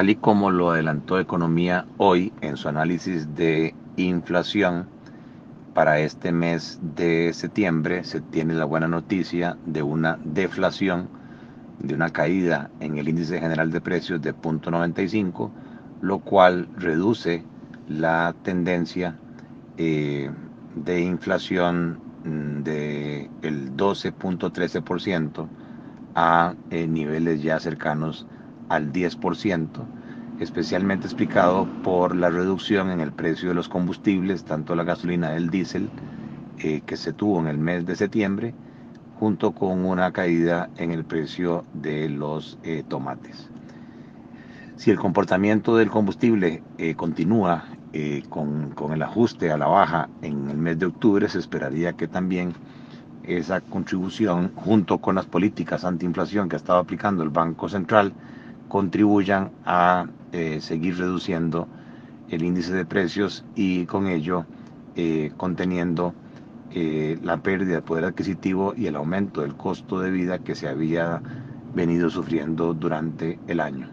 Tal y como lo adelantó Economía hoy en su análisis de inflación, para este mes de septiembre se tiene la buena noticia de una deflación, de una caída en el índice general de precios de 0.95, lo cual reduce la tendencia eh, de inflación mm, del el 12.13% a eh, niveles ya cercanos al 10%, especialmente explicado por la reducción en el precio de los combustibles, tanto la gasolina y el diésel, eh, que se tuvo en el mes de septiembre, junto con una caída en el precio de los eh, tomates. Si el comportamiento del combustible eh, continúa con, con el ajuste a la baja en el mes de octubre, se esperaría que también esa contribución, junto con las políticas antiinflación que ha estado aplicando el Banco Central, contribuyan a eh, seguir reduciendo el índice de precios y con ello eh, conteniendo eh, la pérdida de poder adquisitivo y el aumento del costo de vida que se había venido sufriendo durante el año.